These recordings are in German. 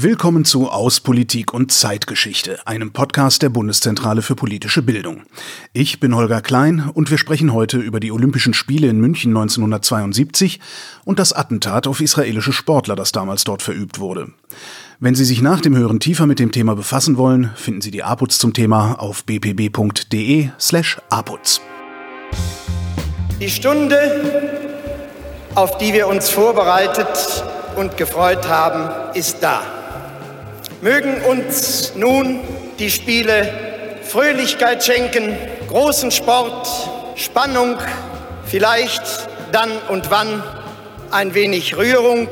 Willkommen zu Aus Politik und Zeitgeschichte, einem Podcast der Bundeszentrale für politische Bildung. Ich bin Holger Klein und wir sprechen heute über die Olympischen Spiele in München 1972 und das Attentat auf israelische Sportler, das damals dort verübt wurde. Wenn Sie sich nach dem Hören tiefer mit dem Thema befassen wollen, finden Sie die APUZ zum Thema auf bpb.de slash APUZ. Die Stunde, auf die wir uns vorbereitet und gefreut haben, ist da. Mögen uns nun die Spiele Fröhlichkeit schenken, großen Sport, Spannung, vielleicht dann und wann ein wenig Rührung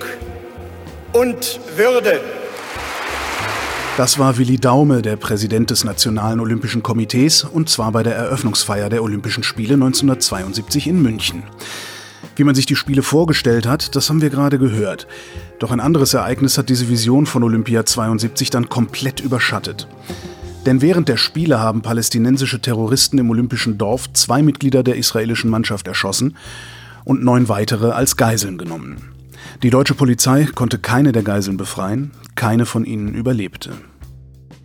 und Würde. Das war Willi Daume, der Präsident des Nationalen Olympischen Komitees, und zwar bei der Eröffnungsfeier der Olympischen Spiele 1972 in München. Wie man sich die Spiele vorgestellt hat, das haben wir gerade gehört. Doch ein anderes Ereignis hat diese Vision von Olympia 72 dann komplett überschattet. Denn während der Spiele haben palästinensische Terroristen im olympischen Dorf zwei Mitglieder der israelischen Mannschaft erschossen und neun weitere als Geiseln genommen. Die deutsche Polizei konnte keine der Geiseln befreien, keine von ihnen überlebte.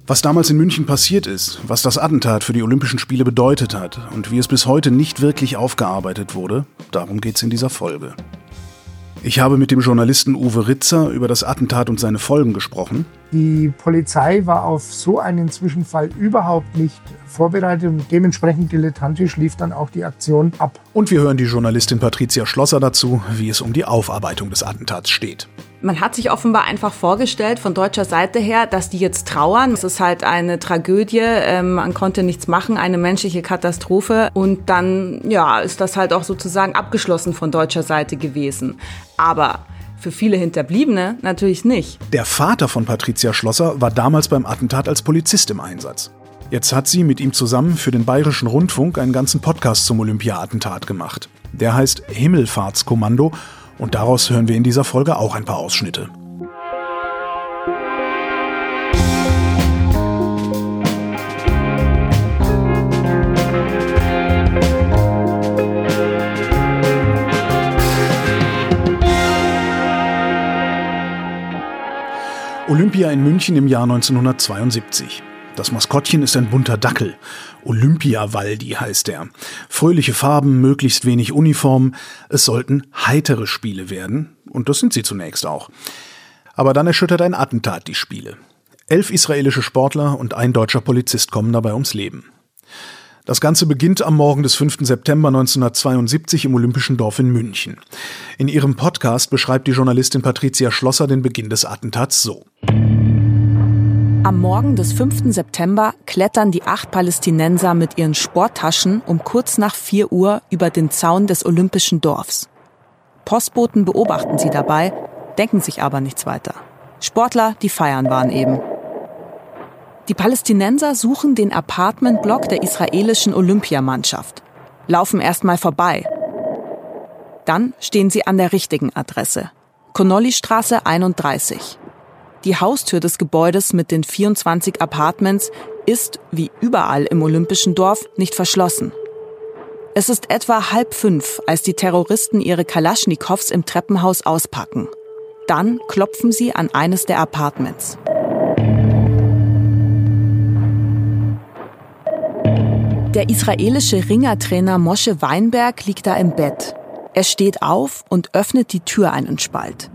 Was damals in München passiert ist, was das Attentat für die Olympischen Spiele bedeutet hat und wie es bis heute nicht wirklich aufgearbeitet wurde, darum geht es in dieser Folge. Ich habe mit dem Journalisten Uwe Ritzer über das Attentat und seine Folgen gesprochen. Die Polizei war auf so einen Zwischenfall überhaupt nicht vorbereitet und dementsprechend dilettantisch lief dann auch die Aktion ab. Und wir hören die Journalistin Patricia Schlosser dazu, wie es um die Aufarbeitung des Attentats steht. Man hat sich offenbar einfach vorgestellt von deutscher Seite her, dass die jetzt trauern. Es ist halt eine Tragödie, ähm, man konnte nichts machen, eine menschliche Katastrophe. Und dann, ja, ist das halt auch sozusagen abgeschlossen von deutscher Seite gewesen. Aber für viele Hinterbliebene natürlich nicht. Der Vater von Patricia Schlosser war damals beim Attentat als Polizist im Einsatz. Jetzt hat sie mit ihm zusammen für den Bayerischen Rundfunk einen ganzen Podcast zum Olympia-Attentat gemacht. Der heißt Himmelfahrtskommando und daraus hören wir in dieser Folge auch ein paar Ausschnitte. Olympia in München im Jahr 1972. Das Maskottchen ist ein bunter Dackel. Olympia-Waldi heißt er. Fröhliche Farben, möglichst wenig Uniform. Es sollten heitere Spiele werden. Und das sind sie zunächst auch. Aber dann erschüttert ein Attentat die Spiele. Elf israelische Sportler und ein deutscher Polizist kommen dabei ums Leben. Das Ganze beginnt am Morgen des 5. September 1972 im Olympischen Dorf in München. In ihrem Podcast beschreibt die Journalistin Patricia Schlosser den Beginn des Attentats so. Am Morgen des 5. September klettern die acht Palästinenser mit ihren Sporttaschen um kurz nach 4 Uhr über den Zaun des Olympischen Dorfs. Postboten beobachten sie dabei, denken sich aber nichts weiter. Sportler, die feiern waren eben. Die Palästinenser suchen den Apartmentblock der israelischen Olympiamannschaft, laufen erstmal vorbei. Dann stehen sie an der richtigen Adresse. Connolly-Straße 31. Die Haustür des Gebäudes mit den 24 Apartments ist, wie überall im Olympischen Dorf, nicht verschlossen. Es ist etwa halb fünf, als die Terroristen ihre Kalaschnikows im Treppenhaus auspacken. Dann klopfen sie an eines der Apartments. Der israelische Ringertrainer Mosche Weinberg liegt da im Bett. Er steht auf und öffnet die Tür einen Spalt.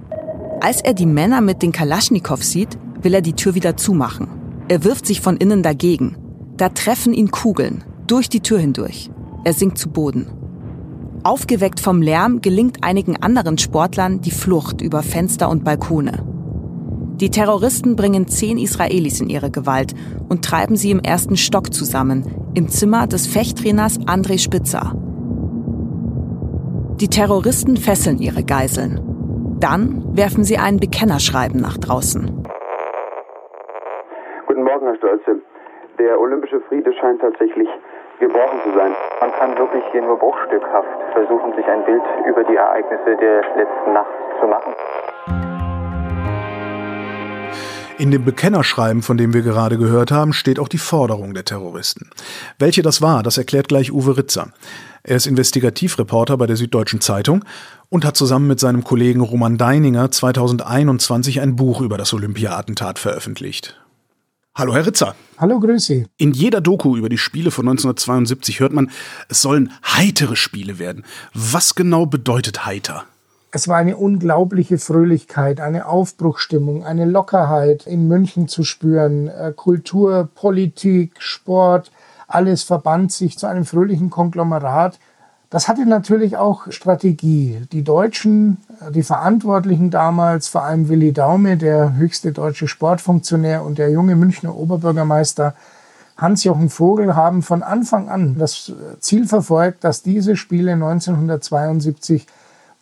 Als er die Männer mit den Kalaschnikows sieht, will er die Tür wieder zumachen. Er wirft sich von innen dagegen. Da treffen ihn Kugeln, durch die Tür hindurch. Er sinkt zu Boden. Aufgeweckt vom Lärm gelingt einigen anderen Sportlern die Flucht über Fenster und Balkone. Die Terroristen bringen zehn Israelis in ihre Gewalt und treiben sie im ersten Stock zusammen, im Zimmer des Fechttrainers André Spitzer. Die Terroristen fesseln ihre Geiseln. Dann werfen sie ein Bekennerschreiben nach draußen. Guten Morgen, Herr Stolze. Der olympische Friede scheint tatsächlich gebrochen zu sein. Man kann wirklich hier nur bruchstückhaft versuchen, sich ein Bild über die Ereignisse der letzten Nacht zu machen. In dem Bekennerschreiben, von dem wir gerade gehört haben, steht auch die Forderung der Terroristen. Welche das war, das erklärt gleich Uwe Ritzer. Er ist Investigativreporter bei der Süddeutschen Zeitung und hat zusammen mit seinem Kollegen Roman Deininger 2021 ein Buch über das Olympia-Attentat veröffentlicht. Hallo, Herr Ritzer. Hallo, Grüße. In jeder Doku über die Spiele von 1972 hört man, es sollen heitere Spiele werden. Was genau bedeutet heiter? Es war eine unglaubliche Fröhlichkeit, eine Aufbruchstimmung, eine Lockerheit in München zu spüren. Äh, Kultur, Politik, Sport, alles verband sich zu einem fröhlichen Konglomerat, das hatte natürlich auch Strategie. Die Deutschen, die Verantwortlichen damals, vor allem Willi Daume, der höchste deutsche Sportfunktionär und der junge Münchner Oberbürgermeister Hans-Jochen Vogel, haben von Anfang an das Ziel verfolgt, dass diese Spiele 1972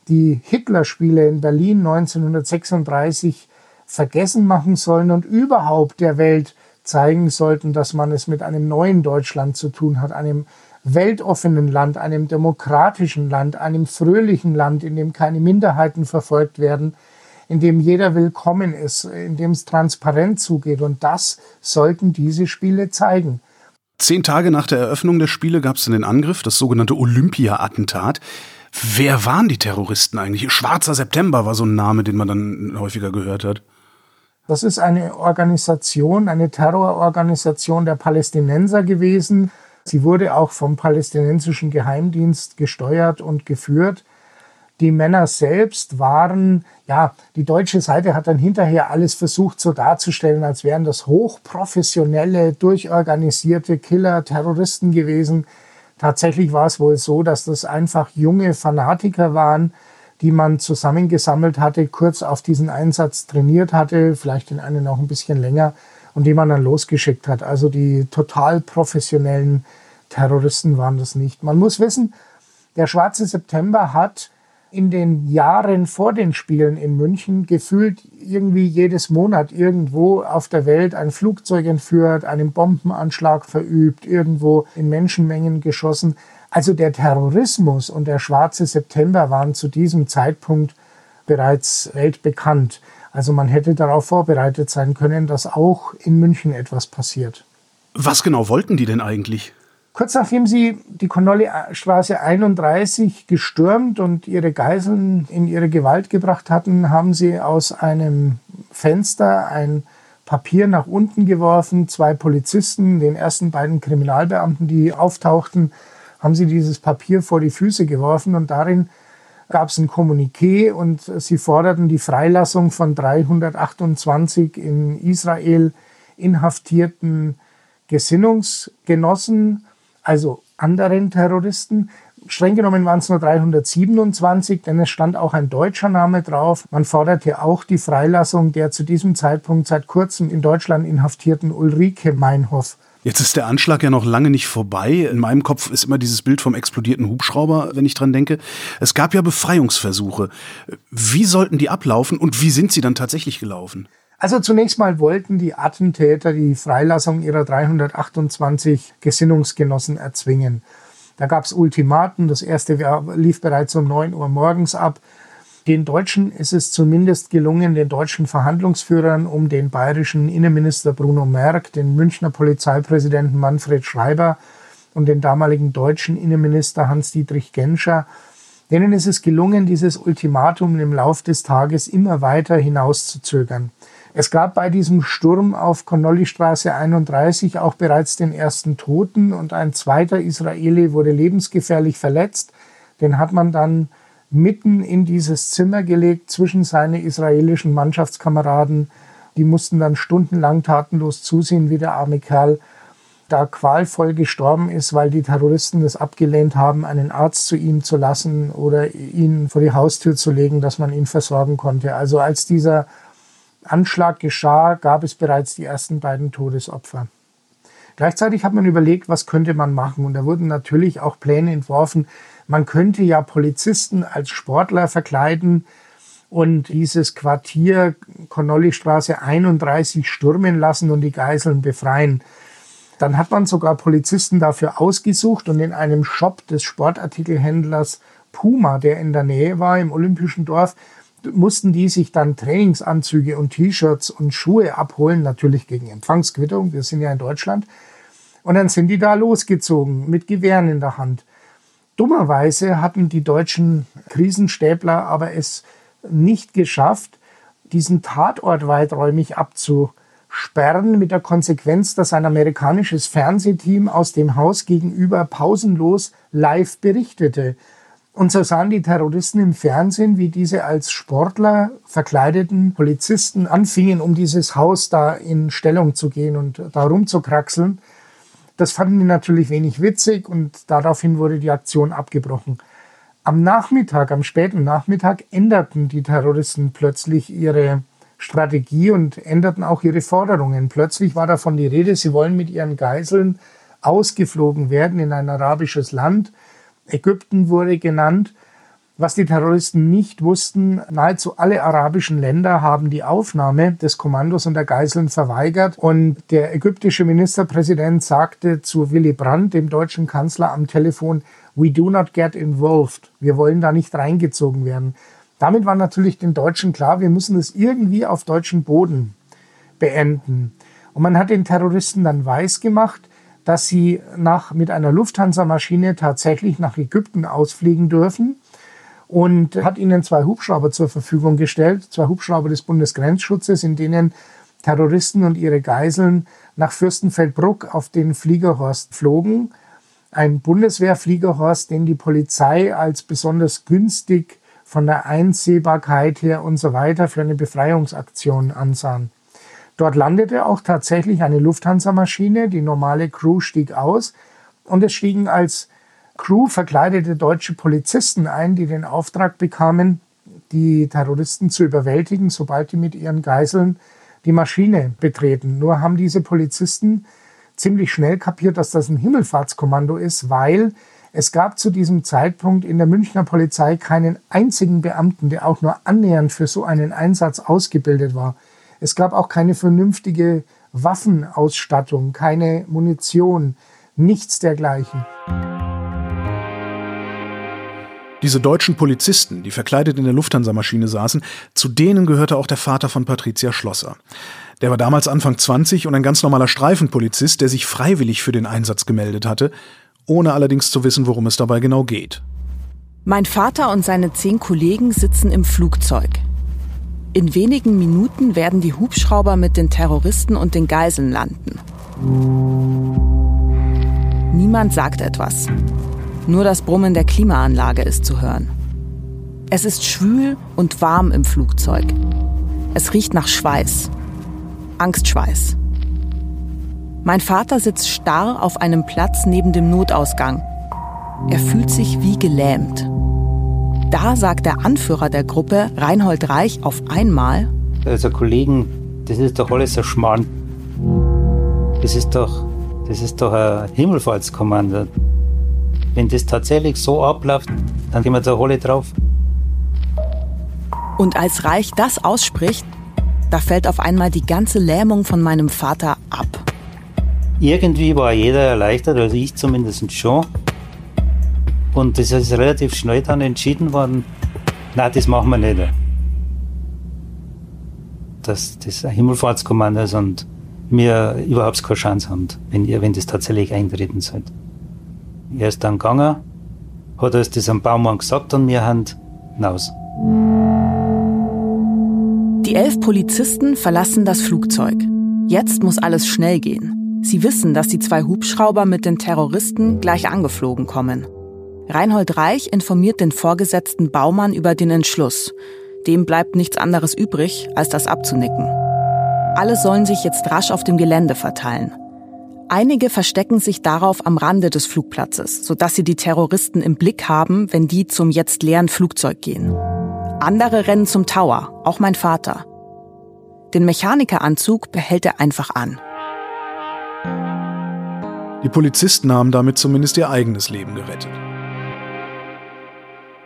die Hitler-Spiele in Berlin 1936 vergessen machen sollen und überhaupt der Welt zeigen sollten, dass man es mit einem neuen Deutschland zu tun hat, einem weltoffenen Land, einem demokratischen Land, einem fröhlichen Land, in dem keine Minderheiten verfolgt werden, in dem jeder willkommen ist, in dem es transparent zugeht. Und das sollten diese Spiele zeigen. Zehn Tage nach der Eröffnung der Spiele gab es den Angriff, das sogenannte Olympia-Attentat. Wer waren die Terroristen eigentlich? Schwarzer September war so ein Name, den man dann häufiger gehört hat. Das ist eine Organisation, eine Terrororganisation der Palästinenser gewesen, Sie wurde auch vom palästinensischen Geheimdienst gesteuert und geführt. Die Männer selbst waren, ja, die deutsche Seite hat dann hinterher alles versucht so darzustellen, als wären das hochprofessionelle, durchorganisierte Killer, Terroristen gewesen. Tatsächlich war es wohl so, dass das einfach junge Fanatiker waren, die man zusammengesammelt hatte, kurz auf diesen Einsatz trainiert hatte, vielleicht den einen auch ein bisschen länger und die man dann losgeschickt hat. Also die total professionellen Terroristen waren das nicht. Man muss wissen, der Schwarze September hat in den Jahren vor den Spielen in München gefühlt irgendwie jedes Monat irgendwo auf der Welt ein Flugzeug entführt, einen Bombenanschlag verübt, irgendwo in Menschenmengen geschossen. Also der Terrorismus und der Schwarze September waren zu diesem Zeitpunkt bereits weltbekannt. Also man hätte darauf vorbereitet sein können, dass auch in München etwas passiert. Was genau wollten die denn eigentlich? Kurz nachdem sie die Connolly-Straße 31 gestürmt und ihre Geiseln in ihre Gewalt gebracht hatten, haben sie aus einem Fenster ein Papier nach unten geworfen. Zwei Polizisten, den ersten beiden Kriminalbeamten, die auftauchten, haben sie dieses Papier vor die Füße geworfen und darin gab es ein Kommuniqué und sie forderten die Freilassung von 328 in Israel inhaftierten Gesinnungsgenossen, also anderen Terroristen. Streng genommen waren es nur 327, denn es stand auch ein deutscher Name drauf. Man forderte auch die Freilassung der zu diesem Zeitpunkt seit kurzem in Deutschland inhaftierten Ulrike Meinhoff. Jetzt ist der Anschlag ja noch lange nicht vorbei. In meinem Kopf ist immer dieses Bild vom explodierten Hubschrauber, wenn ich dran denke. Es gab ja Befreiungsversuche. Wie sollten die ablaufen und wie sind sie dann tatsächlich gelaufen? Also zunächst mal wollten die Attentäter die Freilassung ihrer 328 Gesinnungsgenossen erzwingen. Da gab es Ultimaten. Das erste lief bereits um 9 Uhr morgens ab. Den Deutschen ist es zumindest gelungen, den deutschen Verhandlungsführern um den bayerischen Innenminister Bruno Merck, den Münchner Polizeipräsidenten Manfred Schreiber und den damaligen deutschen Innenminister Hans-Dietrich Genscher, denen ist es gelungen, dieses Ultimatum im Lauf des Tages immer weiter hinauszuzögern. Es gab bei diesem Sturm auf Connolly-Straße 31 auch bereits den ersten Toten und ein zweiter Israeli wurde lebensgefährlich verletzt. Den hat man dann mitten in dieses Zimmer gelegt zwischen seine israelischen Mannschaftskameraden. Die mussten dann stundenlang tatenlos zusehen, wie der arme Kerl da qualvoll gestorben ist, weil die Terroristen es abgelehnt haben, einen Arzt zu ihm zu lassen oder ihn vor die Haustür zu legen, dass man ihn versorgen konnte. Also als dieser Anschlag geschah, gab es bereits die ersten beiden Todesopfer. Gleichzeitig hat man überlegt, was könnte man machen. Und da wurden natürlich auch Pläne entworfen, man könnte ja Polizisten als Sportler verkleiden und dieses Quartier Connolly-Straße 31 stürmen lassen und die Geiseln befreien. Dann hat man sogar Polizisten dafür ausgesucht und in einem Shop des Sportartikelhändlers Puma, der in der Nähe war, im Olympischen Dorf, mussten die sich dann Trainingsanzüge und T-Shirts und Schuhe abholen, natürlich gegen Empfangsquittung, wir sind ja in Deutschland. Und dann sind die da losgezogen mit Gewehren in der Hand. Dummerweise hatten die deutschen Krisenstäbler aber es nicht geschafft, diesen Tatort weiträumig abzusperren, mit der Konsequenz, dass ein amerikanisches Fernsehteam aus dem Haus gegenüber pausenlos live berichtete. Und so sahen die Terroristen im Fernsehen, wie diese als Sportler verkleideten Polizisten anfingen, um dieses Haus da in Stellung zu gehen und da rumzukraxeln. Das fanden die natürlich wenig witzig und daraufhin wurde die Aktion abgebrochen. Am Nachmittag, am späten Nachmittag änderten die Terroristen plötzlich ihre Strategie und änderten auch ihre Forderungen. Plötzlich war davon die Rede, sie wollen mit ihren Geiseln ausgeflogen werden in ein arabisches Land. Ägypten wurde genannt. Was die Terroristen nicht wussten, nahezu alle arabischen Länder haben die Aufnahme des Kommandos und der Geiseln verweigert. Und der ägyptische Ministerpräsident sagte zu Willy Brandt, dem deutschen Kanzler, am Telefon, We do not get involved. Wir wollen da nicht reingezogen werden. Damit war natürlich den Deutschen klar, wir müssen es irgendwie auf deutschem Boden beenden. Und man hat den Terroristen dann weiß gemacht, dass sie nach, mit einer Lufthansa-Maschine tatsächlich nach Ägypten ausfliegen dürfen und hat ihnen zwei Hubschrauber zur Verfügung gestellt, zwei Hubschrauber des Bundesgrenzschutzes, in denen Terroristen und ihre Geiseln nach Fürstenfeldbruck auf den Fliegerhorst flogen. Ein Bundeswehrfliegerhorst, den die Polizei als besonders günstig von der Einsehbarkeit her und so weiter für eine Befreiungsaktion ansahen. Dort landete auch tatsächlich eine Lufthansa-Maschine, die normale Crew stieg aus und es stiegen als Crew verkleidete deutsche Polizisten ein, die den Auftrag bekamen, die Terroristen zu überwältigen, sobald die mit ihren Geiseln die Maschine betreten. Nur haben diese Polizisten ziemlich schnell kapiert, dass das ein Himmelfahrtskommando ist, weil es gab zu diesem Zeitpunkt in der Münchner Polizei keinen einzigen Beamten, der auch nur annähernd für so einen Einsatz ausgebildet war. Es gab auch keine vernünftige Waffenausstattung, keine Munition, nichts dergleichen. Diese deutschen Polizisten, die verkleidet in der Lufthansa-Maschine saßen, zu denen gehörte auch der Vater von Patricia Schlosser. Der war damals Anfang 20 und ein ganz normaler Streifenpolizist, der sich freiwillig für den Einsatz gemeldet hatte, ohne allerdings zu wissen, worum es dabei genau geht. Mein Vater und seine zehn Kollegen sitzen im Flugzeug. In wenigen Minuten werden die Hubschrauber mit den Terroristen und den Geiseln landen. Niemand sagt etwas. Nur das Brummen der Klimaanlage ist zu hören. Es ist schwül und warm im Flugzeug. Es riecht nach Schweiß. Angstschweiß. Mein Vater sitzt starr auf einem Platz neben dem Notausgang. Er fühlt sich wie gelähmt. Da sagt der Anführer der Gruppe, Reinhold Reich, auf einmal: Also, Kollegen, das ist doch alles ein Schmarrn. Das ist doch, das ist doch ein Himmelfahrtskommando. Wenn das tatsächlich so abläuft, dann gehen wir da alle drauf. Und als Reich das ausspricht, da fällt auf einmal die ganze Lähmung von meinem Vater ab. Irgendwie war jeder erleichtert, also ich zumindest schon. Und das ist relativ schnell dann entschieden worden, nein, das machen wir nicht. Dass das ein Himmelfahrtskommando ist und wir überhaupt keine Chance haben, wenn, wenn das tatsächlich eintreten sollte. Er ist dann gegangen, hat uns das am Baumann gesagt und wir haben hinaus. Die elf Polizisten verlassen das Flugzeug. Jetzt muss alles schnell gehen. Sie wissen, dass die zwei Hubschrauber mit den Terroristen gleich angeflogen kommen. Reinhold Reich informiert den Vorgesetzten Baumann über den Entschluss. Dem bleibt nichts anderes übrig, als das abzunicken. Alle sollen sich jetzt rasch auf dem Gelände verteilen. Einige verstecken sich darauf am Rande des Flugplatzes, sodass sie die Terroristen im Blick haben, wenn die zum jetzt leeren Flugzeug gehen. Andere rennen zum Tower, auch mein Vater. Den Mechanikeranzug behält er einfach an. Die Polizisten haben damit zumindest ihr eigenes Leben gerettet.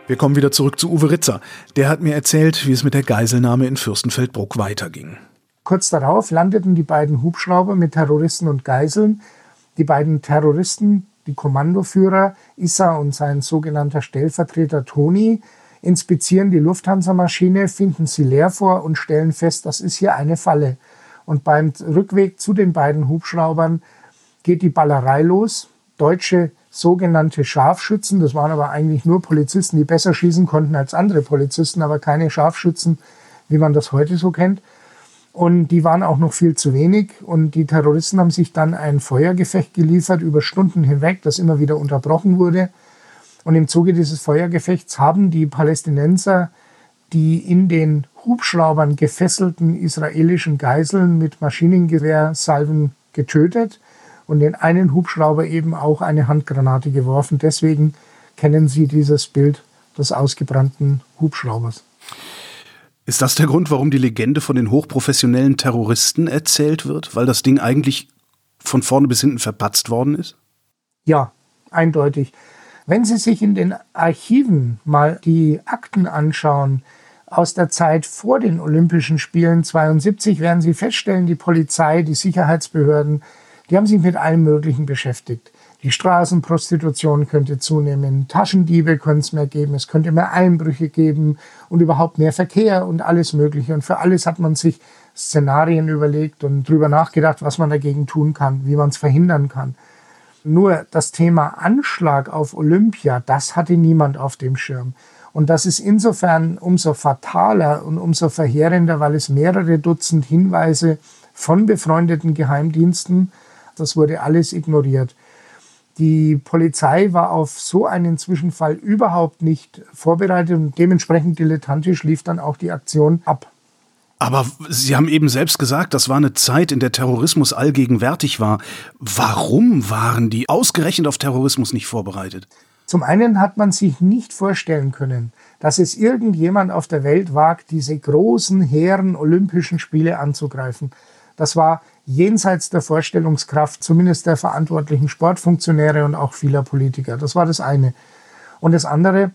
Wir kommen wieder zurück zu Uwe Ritzer. Der hat mir erzählt, wie es mit der Geiselnahme in Fürstenfeldbruck weiterging. Kurz darauf landeten die beiden Hubschrauber mit Terroristen und Geiseln. Die beiden Terroristen, die Kommandoführer Issa und sein sogenannter Stellvertreter Toni, inspizieren die Lufthansa-Maschine, finden sie leer vor und stellen fest, das ist hier eine Falle. Und beim Rückweg zu den beiden Hubschraubern geht die Ballerei los. Deutsche sogenannte Scharfschützen, das waren aber eigentlich nur Polizisten, die besser schießen konnten als andere Polizisten, aber keine Scharfschützen, wie man das heute so kennt. Und die waren auch noch viel zu wenig. Und die Terroristen haben sich dann ein Feuergefecht geliefert über Stunden hinweg, das immer wieder unterbrochen wurde. Und im Zuge dieses Feuergefechts haben die Palästinenser die in den Hubschraubern gefesselten israelischen Geiseln mit Maschinengewehrsalven getötet und in einen Hubschrauber eben auch eine Handgranate geworfen. Deswegen kennen Sie dieses Bild des ausgebrannten Hubschraubers. Ist das der Grund, warum die Legende von den hochprofessionellen Terroristen erzählt wird? Weil das Ding eigentlich von vorne bis hinten verpatzt worden ist? Ja, eindeutig. Wenn Sie sich in den Archiven mal die Akten anschauen aus der Zeit vor den Olympischen Spielen 72, werden Sie feststellen, die Polizei, die Sicherheitsbehörden, die haben sich mit allem Möglichen beschäftigt. Die Straßenprostitution könnte zunehmen, Taschendiebe könnte es mehr geben, es könnte mehr Einbrüche geben und überhaupt mehr Verkehr und alles Mögliche. Und für alles hat man sich Szenarien überlegt und drüber nachgedacht, was man dagegen tun kann, wie man es verhindern kann. Nur das Thema Anschlag auf Olympia, das hatte niemand auf dem Schirm. Und das ist insofern umso fataler und umso verheerender, weil es mehrere Dutzend Hinweise von befreundeten Geheimdiensten, das wurde alles ignoriert. Die Polizei war auf so einen Zwischenfall überhaupt nicht vorbereitet und dementsprechend dilettantisch lief dann auch die Aktion ab. Aber Sie haben eben selbst gesagt, das war eine Zeit, in der Terrorismus allgegenwärtig war. Warum waren die ausgerechnet auf Terrorismus nicht vorbereitet? Zum einen hat man sich nicht vorstellen können, dass es irgendjemand auf der Welt wagt, diese großen, hehren Olympischen Spiele anzugreifen. Das war jenseits der Vorstellungskraft, zumindest der verantwortlichen Sportfunktionäre und auch vieler Politiker. Das war das eine. Und das andere,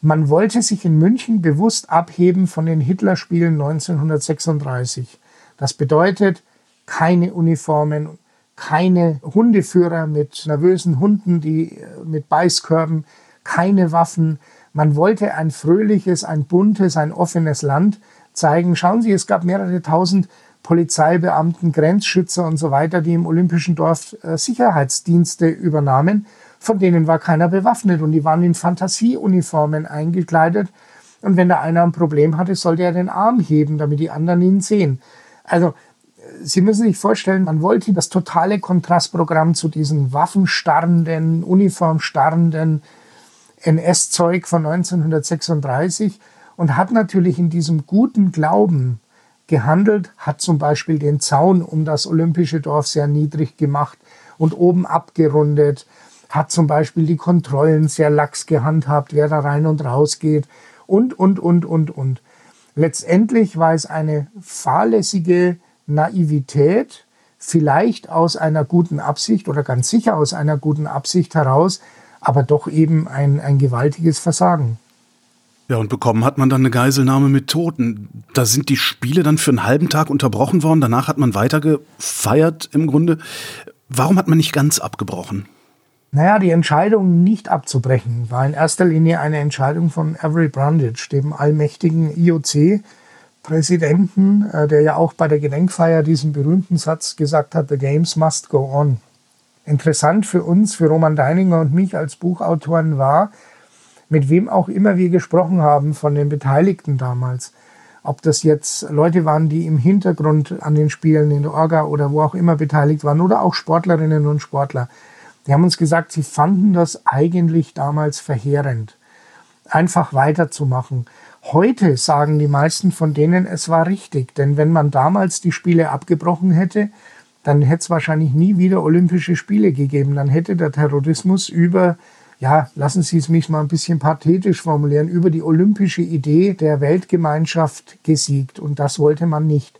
man wollte sich in München bewusst abheben von den Hitlerspielen 1936. Das bedeutet keine Uniformen, keine Hundeführer mit nervösen Hunden, die äh, mit Beißkörben, keine Waffen. Man wollte ein fröhliches, ein buntes, ein offenes Land zeigen. Schauen Sie, es gab mehrere tausend Polizeibeamten, Grenzschützer und so weiter, die im Olympischen Dorf äh, Sicherheitsdienste übernahmen. Von denen war keiner bewaffnet und die waren in Fantasieuniformen eingekleidet. Und wenn da einer ein Problem hatte, sollte er den Arm heben, damit die anderen ihn sehen. Also Sie müssen sich vorstellen, man wollte das totale Kontrastprogramm zu diesen waffenstarrenden, uniformstarrenden NS-Zeug von 1936 und hat natürlich in diesem guten Glauben gehandelt, hat zum Beispiel den Zaun um das olympische Dorf sehr niedrig gemacht und oben abgerundet, hat zum Beispiel die Kontrollen sehr lax gehandhabt, wer da rein und raus geht und, und, und, und, und. Letztendlich war es eine fahrlässige Naivität, vielleicht aus einer guten Absicht oder ganz sicher aus einer guten Absicht heraus, aber doch eben ein, ein gewaltiges Versagen. Ja, und bekommen hat man dann eine Geiselnahme mit Toten. Da sind die Spiele dann für einen halben Tag unterbrochen worden. Danach hat man weiter gefeiert im Grunde. Warum hat man nicht ganz abgebrochen? Naja, die Entscheidung nicht abzubrechen war in erster Linie eine Entscheidung von Avery Brundage, dem allmächtigen IOC-Präsidenten, äh, der ja auch bei der Gedenkfeier diesen berühmten Satz gesagt hat, The Games must go on. Interessant für uns, für Roman Deininger und mich als Buchautoren war, mit wem auch immer wir gesprochen haben von den Beteiligten damals. Ob das jetzt Leute waren, die im Hintergrund an den Spielen in der Orga oder wo auch immer beteiligt waren oder auch Sportlerinnen und Sportler. Die haben uns gesagt, sie fanden das eigentlich damals verheerend, einfach weiterzumachen. Heute sagen die meisten von denen, es war richtig, denn wenn man damals die Spiele abgebrochen hätte, dann hätte es wahrscheinlich nie wieder Olympische Spiele gegeben. Dann hätte der Terrorismus über ja, lassen Sie es mich mal ein bisschen pathetisch formulieren, über die olympische Idee der Weltgemeinschaft gesiegt. Und das wollte man nicht.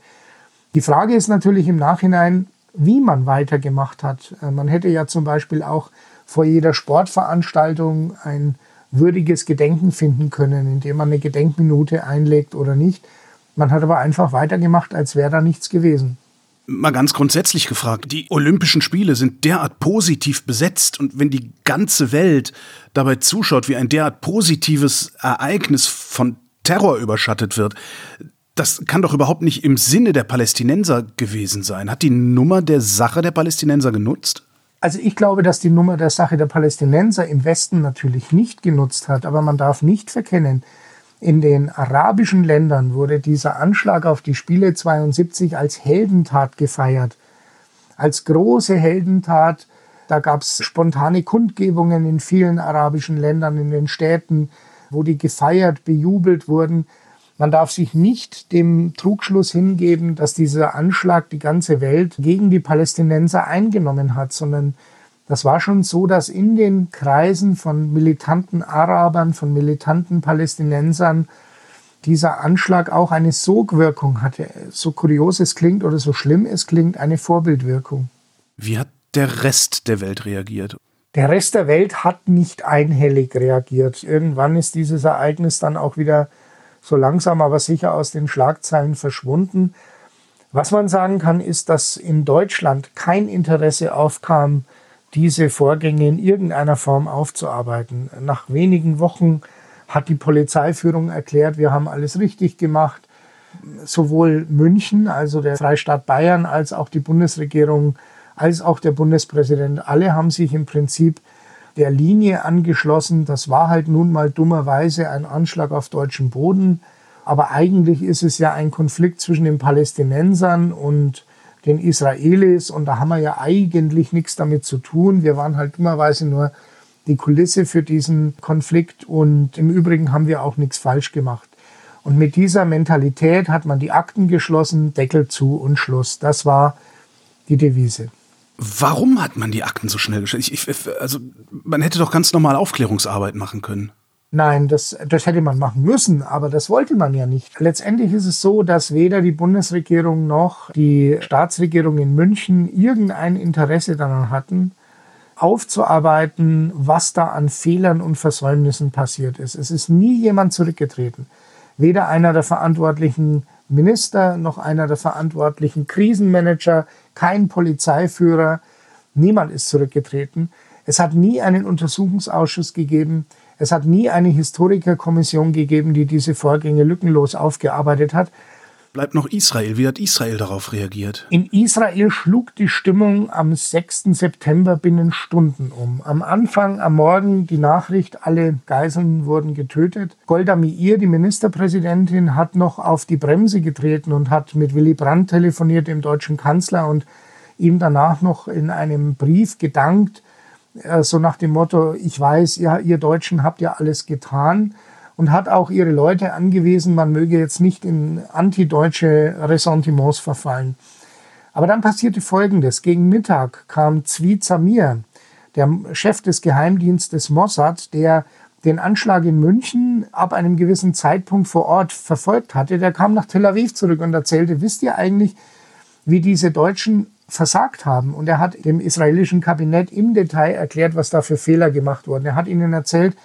Die Frage ist natürlich im Nachhinein, wie man weitergemacht hat. Äh, man hätte ja zum Beispiel auch vor jeder Sportveranstaltung ein würdiges Gedenken finden können, indem man eine Gedenkminute einlegt oder nicht. Man hat aber einfach weitergemacht, als wäre da nichts gewesen. Mal ganz grundsätzlich gefragt, die Olympischen Spiele sind derart positiv besetzt und wenn die ganze Welt dabei zuschaut, wie ein derart positives Ereignis von Terror überschattet wird, das kann doch überhaupt nicht im Sinne der Palästinenser gewesen sein. Hat die Nummer der Sache der Palästinenser genutzt? Also ich glaube, dass die Nummer der Sache der Palästinenser im Westen natürlich nicht genutzt hat, aber man darf nicht verkennen, in den arabischen Ländern wurde dieser Anschlag auf die Spiele 72 als Heldentat gefeiert. Als große Heldentat. Da gab es spontane Kundgebungen in vielen arabischen Ländern, in den Städten, wo die gefeiert, bejubelt wurden. Man darf sich nicht dem Trugschluss hingeben, dass dieser Anschlag die ganze Welt gegen die Palästinenser eingenommen hat, sondern das war schon so, dass in den Kreisen von militanten Arabern, von militanten Palästinensern dieser Anschlag auch eine Sogwirkung hatte. So kurios es klingt oder so schlimm es klingt, eine Vorbildwirkung. Wie hat der Rest der Welt reagiert? Der Rest der Welt hat nicht einhellig reagiert. Irgendwann ist dieses Ereignis dann auch wieder so langsam aber sicher aus den Schlagzeilen verschwunden. Was man sagen kann, ist, dass in Deutschland kein Interesse aufkam, diese Vorgänge in irgendeiner Form aufzuarbeiten. Nach wenigen Wochen hat die Polizeiführung erklärt, wir haben alles richtig gemacht. Sowohl München, also der Freistaat Bayern, als auch die Bundesregierung, als auch der Bundespräsident, alle haben sich im Prinzip der Linie angeschlossen. Das war halt nun mal dummerweise ein Anschlag auf deutschem Boden. Aber eigentlich ist es ja ein Konflikt zwischen den Palästinensern und den Israelis und da haben wir ja eigentlich nichts damit zu tun. Wir waren halt dummerweise nur die Kulisse für diesen Konflikt und im Übrigen haben wir auch nichts falsch gemacht. Und mit dieser Mentalität hat man die Akten geschlossen, Deckel zu und Schluss. Das war die Devise. Warum hat man die Akten so schnell geschlossen? also man hätte doch ganz normal Aufklärungsarbeit machen können. Nein, das, das hätte man machen müssen, aber das wollte man ja nicht. Letztendlich ist es so, dass weder die Bundesregierung noch die Staatsregierung in München irgendein Interesse daran hatten, aufzuarbeiten, was da an Fehlern und Versäumnissen passiert ist. Es ist nie jemand zurückgetreten. Weder einer der verantwortlichen Minister noch einer der verantwortlichen Krisenmanager, kein Polizeiführer, niemand ist zurückgetreten. Es hat nie einen Untersuchungsausschuss gegeben. Es hat nie eine Historikerkommission gegeben, die diese Vorgänge lückenlos aufgearbeitet hat. Bleibt noch Israel. Wie hat Israel darauf reagiert? In Israel schlug die Stimmung am 6. September binnen Stunden um. Am Anfang, am Morgen die Nachricht, alle Geiseln wurden getötet. Golda Meir, die Ministerpräsidentin, hat noch auf die Bremse getreten und hat mit Willy Brandt telefoniert, dem deutschen Kanzler, und ihm danach noch in einem Brief gedankt, so nach dem Motto, ich weiß, ja, ihr Deutschen habt ja alles getan und hat auch ihre Leute angewiesen, man möge jetzt nicht in antideutsche Ressentiments verfallen. Aber dann passierte Folgendes. Gegen Mittag kam Zvi Zamir, der Chef des Geheimdienstes Mossad, der den Anschlag in München ab einem gewissen Zeitpunkt vor Ort verfolgt hatte, der kam nach Tel Aviv zurück und erzählte, wisst ihr eigentlich, wie diese Deutschen versagt haben. Und er hat dem israelischen Kabinett im Detail erklärt, was da für Fehler gemacht wurden. Er hat ihnen erzählt,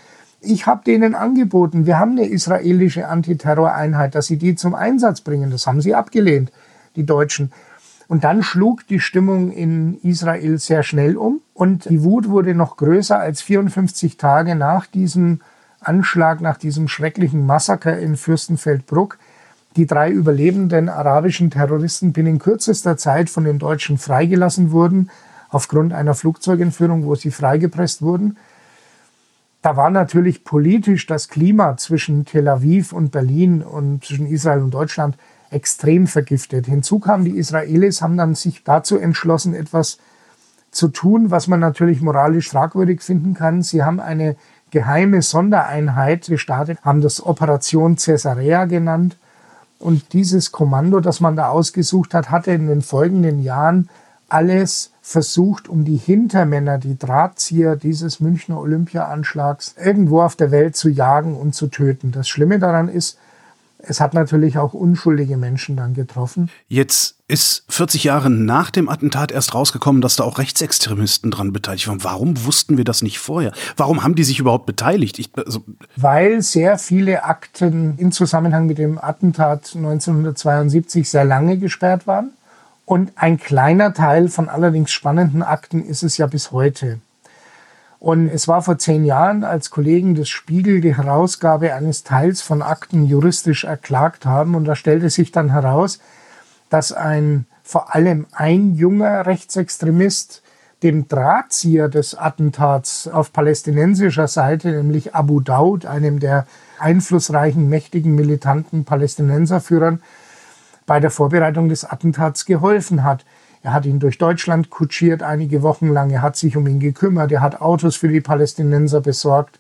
ich habe denen angeboten, wir haben eine israelische Antiterroreinheit, dass sie die zum Einsatz bringen. Das haben sie abgelehnt, die Deutschen. Und dann schlug die Stimmung in Israel sehr schnell um und die Wut wurde noch größer als 54 Tage nach diesem Anschlag, nach diesem schrecklichen Massaker in Fürstenfeldbruck die drei überlebenden arabischen Terroristen binnen kürzester Zeit von den Deutschen freigelassen wurden, aufgrund einer Flugzeugentführung, wo sie freigepresst wurden. Da war natürlich politisch das Klima zwischen Tel Aviv und Berlin und zwischen Israel und Deutschland extrem vergiftet. Hinzu kam, die Israelis haben dann sich dazu entschlossen, etwas zu tun, was man natürlich moralisch fragwürdig finden kann. Sie haben eine geheime Sondereinheit gestartet, haben das Operation Caesarea genannt und dieses Kommando, das man da ausgesucht hat, hatte in den folgenden Jahren alles versucht, um die Hintermänner, die Drahtzieher dieses Münchner Olympia-Anschlags irgendwo auf der Welt zu jagen und zu töten. Das Schlimme daran ist, es hat natürlich auch unschuldige Menschen dann getroffen. Jetzt ist 40 Jahre nach dem Attentat erst rausgekommen, dass da auch Rechtsextremisten dran beteiligt waren. Warum wussten wir das nicht vorher? Warum haben die sich überhaupt beteiligt? Ich, also Weil sehr viele Akten im Zusammenhang mit dem Attentat 1972 sehr lange gesperrt waren Und ein kleiner Teil von allerdings spannenden Akten ist es ja bis heute. Und es war vor zehn Jahren, als Kollegen des Spiegel die Herausgabe eines Teils von Akten juristisch erklagt haben. Und da stellte sich dann heraus, dass ein vor allem ein junger Rechtsextremist dem Drahtzieher des Attentats auf palästinensischer Seite, nämlich Abu Daud, einem der einflussreichen, mächtigen, militanten Palästinenserführern, bei der Vorbereitung des Attentats geholfen hat. Er hat ihn durch Deutschland kutschiert einige Wochen lang. Er hat sich um ihn gekümmert. Er hat Autos für die Palästinenser besorgt.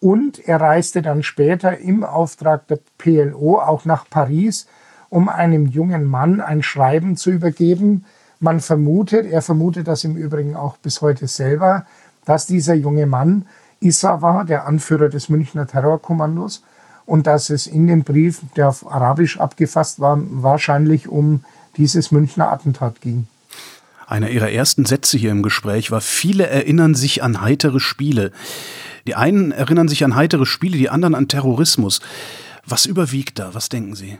Und er reiste dann später im Auftrag der PLO auch nach Paris, um einem jungen Mann ein Schreiben zu übergeben. Man vermutet, er vermutet das im Übrigen auch bis heute selber, dass dieser junge Mann Issa war, der Anführer des Münchner Terrorkommandos, und dass es in dem Brief, der auf Arabisch abgefasst war, wahrscheinlich um dieses Münchner Attentat ging. Einer ihrer ersten Sätze hier im Gespräch war, viele erinnern sich an heitere Spiele. Die einen erinnern sich an heitere Spiele, die anderen an Terrorismus. Was überwiegt da? Was denken Sie?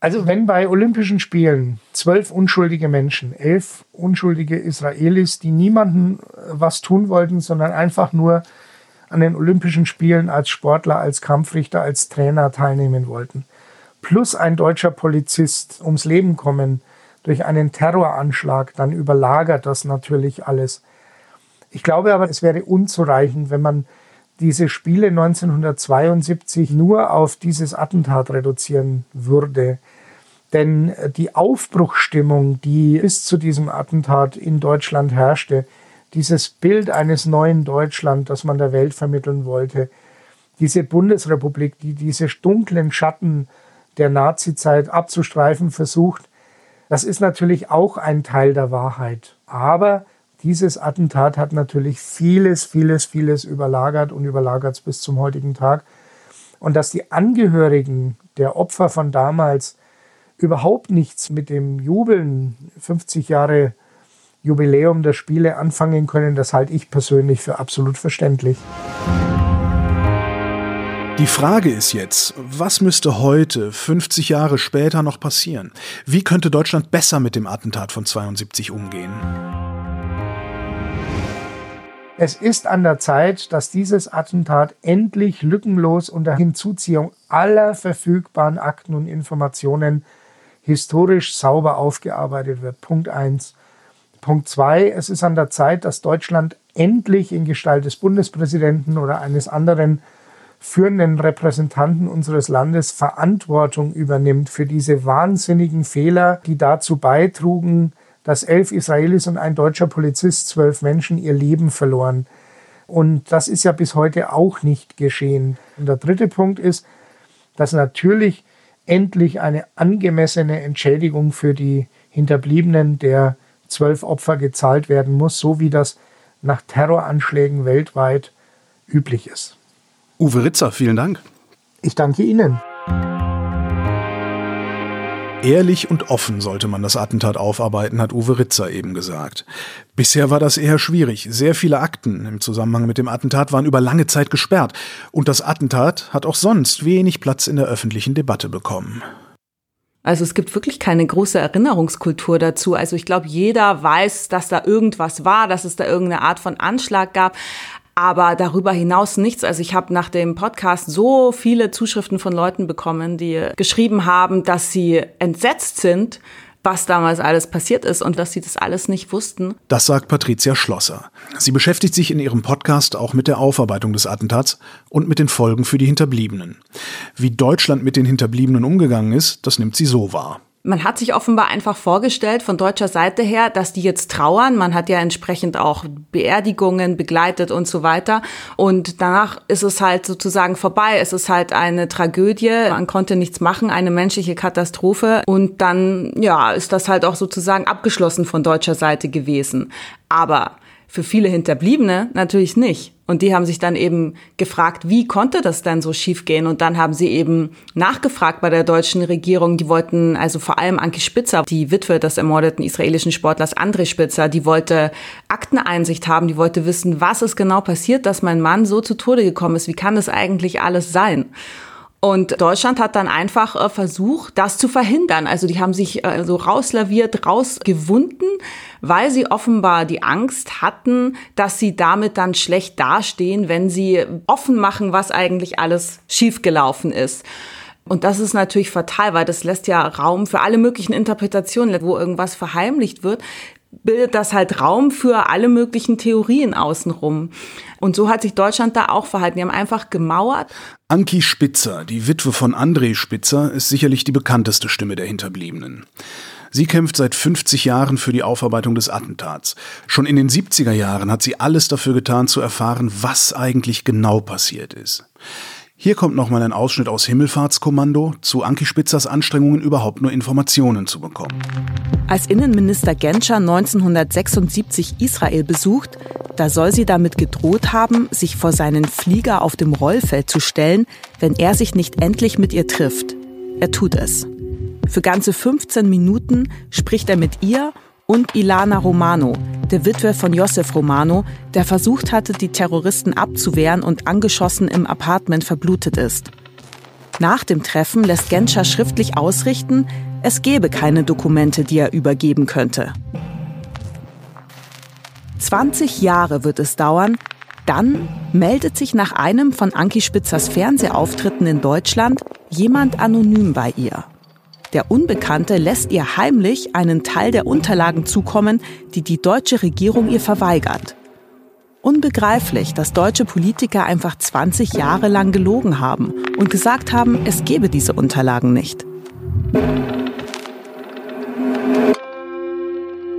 Also wenn bei Olympischen Spielen zwölf unschuldige Menschen, elf unschuldige Israelis, die niemanden äh, was tun wollten, sondern einfach nur an den Olympischen Spielen als Sportler, als Kampfrichter, als Trainer teilnehmen wollten, plus ein deutscher Polizist ums Leben kommen, durch einen Terroranschlag, dann überlagert das natürlich alles. Ich glaube aber, es wäre unzureichend, wenn man diese Spiele 1972 nur auf dieses Attentat reduzieren würde. Denn die Aufbruchstimmung, die bis zu diesem Attentat in Deutschland herrschte, dieses Bild eines neuen Deutschland, das man der Welt vermitteln wollte, diese Bundesrepublik, die diese dunklen Schatten der Nazizeit abzustreifen versucht, das ist natürlich auch ein Teil der Wahrheit. Aber dieses Attentat hat natürlich vieles, vieles, vieles überlagert und überlagert es bis zum heutigen Tag. Und dass die Angehörigen der Opfer von damals überhaupt nichts mit dem Jubeln 50 Jahre Jubiläum der Spiele anfangen können, das halte ich persönlich für absolut verständlich. Die Frage ist jetzt, was müsste heute, 50 Jahre später, noch passieren? Wie könnte Deutschland besser mit dem Attentat von 72 umgehen? Es ist an der Zeit, dass dieses Attentat endlich lückenlos unter Hinzuziehung aller verfügbaren Akten und Informationen historisch sauber aufgearbeitet wird. Punkt 1. Punkt 2. Es ist an der Zeit, dass Deutschland endlich in Gestalt des Bundespräsidenten oder eines anderen führenden Repräsentanten unseres Landes Verantwortung übernimmt für diese wahnsinnigen Fehler, die dazu beitrugen, dass elf Israelis und ein deutscher Polizist, zwölf Menschen ihr Leben verloren. Und das ist ja bis heute auch nicht geschehen. Und der dritte Punkt ist, dass natürlich endlich eine angemessene Entschädigung für die Hinterbliebenen der zwölf Opfer gezahlt werden muss, so wie das nach Terroranschlägen weltweit üblich ist. Uwe Ritzer, vielen Dank. Ich danke Ihnen. Ehrlich und offen sollte man das Attentat aufarbeiten, hat Uwe Ritzer eben gesagt. Bisher war das eher schwierig. Sehr viele Akten im Zusammenhang mit dem Attentat waren über lange Zeit gesperrt. Und das Attentat hat auch sonst wenig Platz in der öffentlichen Debatte bekommen. Also es gibt wirklich keine große Erinnerungskultur dazu. Also ich glaube, jeder weiß, dass da irgendwas war, dass es da irgendeine Art von Anschlag gab aber darüber hinaus nichts. Also ich habe nach dem Podcast so viele Zuschriften von Leuten bekommen, die geschrieben haben, dass sie entsetzt sind, was damals alles passiert ist und dass sie das alles nicht wussten. Das sagt Patricia Schlosser. Sie beschäftigt sich in ihrem Podcast auch mit der Aufarbeitung des Attentats und mit den Folgen für die Hinterbliebenen. Wie Deutschland mit den Hinterbliebenen umgegangen ist, das nimmt sie so wahr. Man hat sich offenbar einfach vorgestellt von deutscher Seite her, dass die jetzt trauern. Man hat ja entsprechend auch Beerdigungen begleitet und so weiter. Und danach ist es halt sozusagen vorbei. Es ist halt eine Tragödie. Man konnte nichts machen, eine menschliche Katastrophe. Und dann, ja, ist das halt auch sozusagen abgeschlossen von deutscher Seite gewesen. Aber für viele Hinterbliebene natürlich nicht. Und die haben sich dann eben gefragt, wie konnte das denn so schiefgehen? Und dann haben sie eben nachgefragt bei der deutschen Regierung. Die wollten, also vor allem Anki Spitzer, die Witwe des ermordeten israelischen Sportlers André Spitzer, die wollte Akteneinsicht haben, die wollte wissen, was ist genau passiert, dass mein Mann so zu Tode gekommen ist. Wie kann das eigentlich alles sein? Und Deutschland hat dann einfach äh, versucht, das zu verhindern. Also die haben sich äh, so rauslaviert, rausgewunden, weil sie offenbar die Angst hatten, dass sie damit dann schlecht dastehen, wenn sie offen machen, was eigentlich alles schiefgelaufen ist. Und das ist natürlich fatal, weil das lässt ja Raum für alle möglichen Interpretationen, wo irgendwas verheimlicht wird bildet das halt Raum für alle möglichen Theorien außenrum. Und so hat sich Deutschland da auch verhalten. Die haben einfach gemauert. Anki Spitzer, die Witwe von André Spitzer, ist sicherlich die bekannteste Stimme der Hinterbliebenen. Sie kämpft seit 50 Jahren für die Aufarbeitung des Attentats. Schon in den 70er Jahren hat sie alles dafür getan, zu erfahren, was eigentlich genau passiert ist. Hier kommt nochmal ein Ausschnitt aus Himmelfahrtskommando zu Anki Spitzers Anstrengungen, überhaupt nur Informationen zu bekommen. Als Innenminister Genscher 1976 Israel besucht, da soll sie damit gedroht haben, sich vor seinen Flieger auf dem Rollfeld zu stellen, wenn er sich nicht endlich mit ihr trifft. Er tut es. Für ganze 15 Minuten spricht er mit ihr und Ilana Romano, der Witwe von Josef Romano, der versucht hatte, die Terroristen abzuwehren und angeschossen im Apartment verblutet ist. Nach dem Treffen lässt Genscher schriftlich ausrichten, es gebe keine Dokumente, die er übergeben könnte. 20 Jahre wird es dauern, dann meldet sich nach einem von Anki Spitzers Fernsehauftritten in Deutschland jemand anonym bei ihr. Der Unbekannte lässt ihr heimlich einen Teil der Unterlagen zukommen, die die deutsche Regierung ihr verweigert. Unbegreiflich, dass deutsche Politiker einfach 20 Jahre lang gelogen haben und gesagt haben, es gebe diese Unterlagen nicht.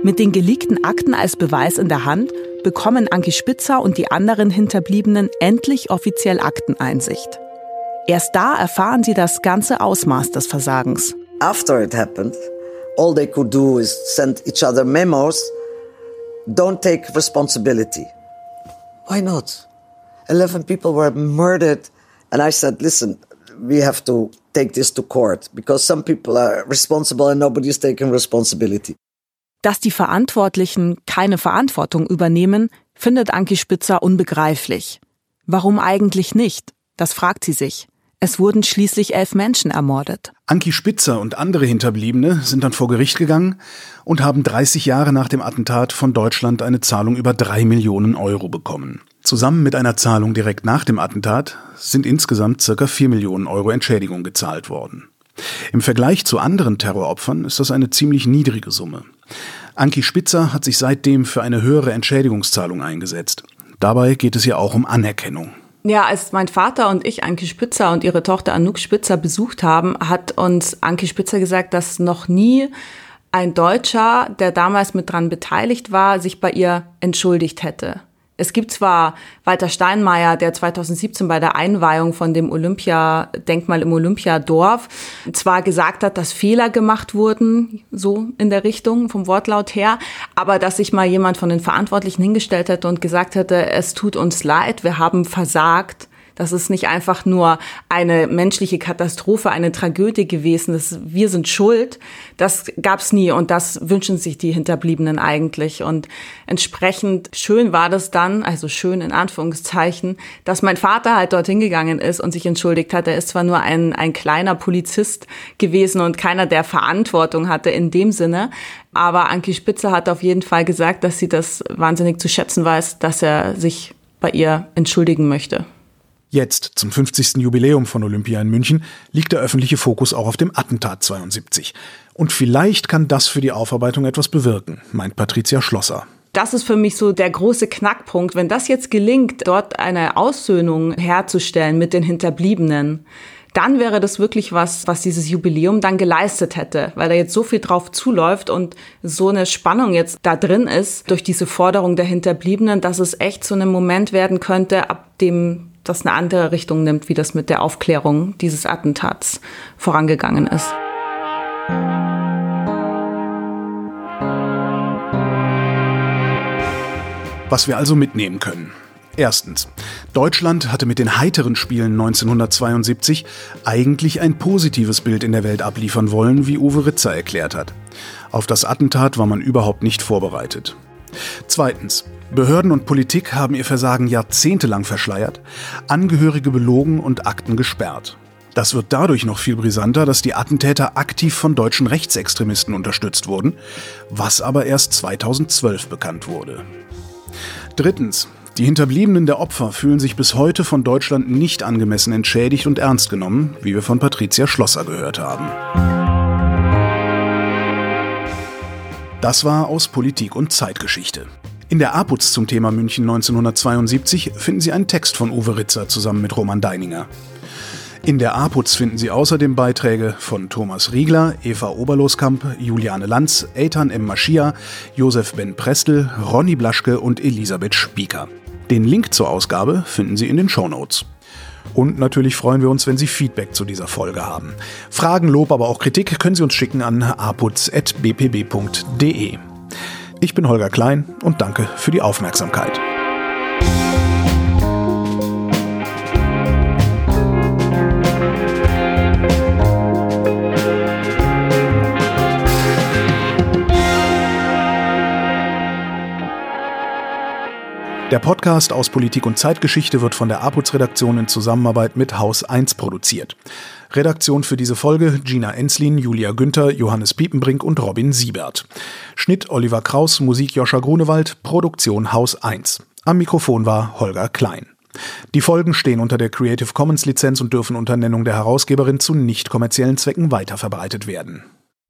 Mit den geleakten Akten als Beweis in der Hand bekommen Anki Spitzer und die anderen Hinterbliebenen endlich offiziell Akteneinsicht. Erst da erfahren sie das ganze Ausmaß des Versagens after it happened, all they could do is send each other memos. Don't take responsibility. Why not? 11 people were murdered. And I said, listen, we have to take this to court because some people are responsible and nobody's taking responsibility. Dass die Verantwortlichen keine Verantwortung übernehmen, findet Anki Spitzer unbegreiflich. Warum eigentlich nicht? Das fragt sie sich. Es wurden schließlich elf Menschen ermordet. Anki Spitzer und andere Hinterbliebene sind dann vor Gericht gegangen und haben 30 Jahre nach dem Attentat von Deutschland eine Zahlung über drei Millionen Euro bekommen. Zusammen mit einer Zahlung direkt nach dem Attentat sind insgesamt circa vier Millionen Euro Entschädigung gezahlt worden. Im Vergleich zu anderen Terroropfern ist das eine ziemlich niedrige Summe. Anki Spitzer hat sich seitdem für eine höhere Entschädigungszahlung eingesetzt. Dabei geht es ja auch um Anerkennung. Ja, als mein Vater und ich Anki Spitzer und ihre Tochter Anouk Spitzer besucht haben, hat uns Anki Spitzer gesagt, dass noch nie ein Deutscher, der damals mit dran beteiligt war, sich bei ihr entschuldigt hätte. Es gibt zwar Walter Steinmeier, der 2017 bei der Einweihung von dem Olympiadenkmal im Olympiadorf zwar gesagt hat, dass Fehler gemacht wurden, so in der Richtung vom Wortlaut her, aber dass sich mal jemand von den Verantwortlichen hingestellt hätte und gesagt hätte, es tut uns leid, wir haben versagt, das ist nicht einfach nur eine menschliche Katastrophe, eine Tragödie gewesen. Das, wir sind schuld. Das gab's nie und das wünschen sich die Hinterbliebenen eigentlich. Und entsprechend schön war das dann, also schön in Anführungszeichen, dass mein Vater halt dorthin gegangen ist und sich entschuldigt hat. Er ist zwar nur ein, ein kleiner Polizist gewesen und keiner, der Verantwortung hatte in dem Sinne, aber Anki Spitzer hat auf jeden Fall gesagt, dass sie das wahnsinnig zu schätzen weiß, dass er sich bei ihr entschuldigen möchte. Jetzt, zum 50. Jubiläum von Olympia in München, liegt der öffentliche Fokus auch auf dem Attentat 72. Und vielleicht kann das für die Aufarbeitung etwas bewirken, meint Patricia Schlosser. Das ist für mich so der große Knackpunkt. Wenn das jetzt gelingt, dort eine Aussöhnung herzustellen mit den Hinterbliebenen, dann wäre das wirklich was, was dieses Jubiläum dann geleistet hätte, weil da jetzt so viel drauf zuläuft und so eine Spannung jetzt da drin ist durch diese Forderung der Hinterbliebenen, dass es echt so ein Moment werden könnte, ab dem das eine andere Richtung nimmt, wie das mit der Aufklärung dieses Attentats vorangegangen ist. Was wir also mitnehmen können. Erstens. Deutschland hatte mit den heiteren Spielen 1972 eigentlich ein positives Bild in der Welt abliefern wollen, wie Uwe Ritzer erklärt hat. Auf das Attentat war man überhaupt nicht vorbereitet. Zweitens. Behörden und Politik haben ihr Versagen jahrzehntelang verschleiert, Angehörige belogen und Akten gesperrt. Das wird dadurch noch viel brisanter, dass die Attentäter aktiv von deutschen Rechtsextremisten unterstützt wurden, was aber erst 2012 bekannt wurde. Drittens. Die Hinterbliebenen der Opfer fühlen sich bis heute von Deutschland nicht angemessen entschädigt und ernst genommen, wie wir von Patricia Schlosser gehört haben. Das war aus Politik und Zeitgeschichte. In der APUZ zum Thema München 1972 finden Sie einen Text von Uwe Ritzer zusammen mit Roman Deininger. In der APUZ finden Sie außerdem Beiträge von Thomas Riegler, Eva Oberloskamp, Juliane Lanz, Eitan M. Maschia, Josef Ben Prestel, Ronny Blaschke und Elisabeth Spieker. Den Link zur Ausgabe finden Sie in den Shownotes. Und natürlich freuen wir uns, wenn Sie Feedback zu dieser Folge haben. Fragen, Lob, aber auch Kritik können Sie uns schicken an aputz.bpb.de. Ich bin Holger Klein und danke für die Aufmerksamkeit. Der Podcast aus Politik und Zeitgeschichte wird von der APUZ-Redaktion in Zusammenarbeit mit Haus 1 produziert. Redaktion für diese Folge Gina Enslin, Julia Günther, Johannes Piepenbrink und Robin Siebert. Schnitt Oliver Kraus, Musik Joscha Grunewald, Produktion Haus 1. Am Mikrofon war Holger Klein. Die Folgen stehen unter der Creative Commons Lizenz und dürfen unter Nennung der Herausgeberin zu nicht kommerziellen Zwecken weiterverbreitet werden.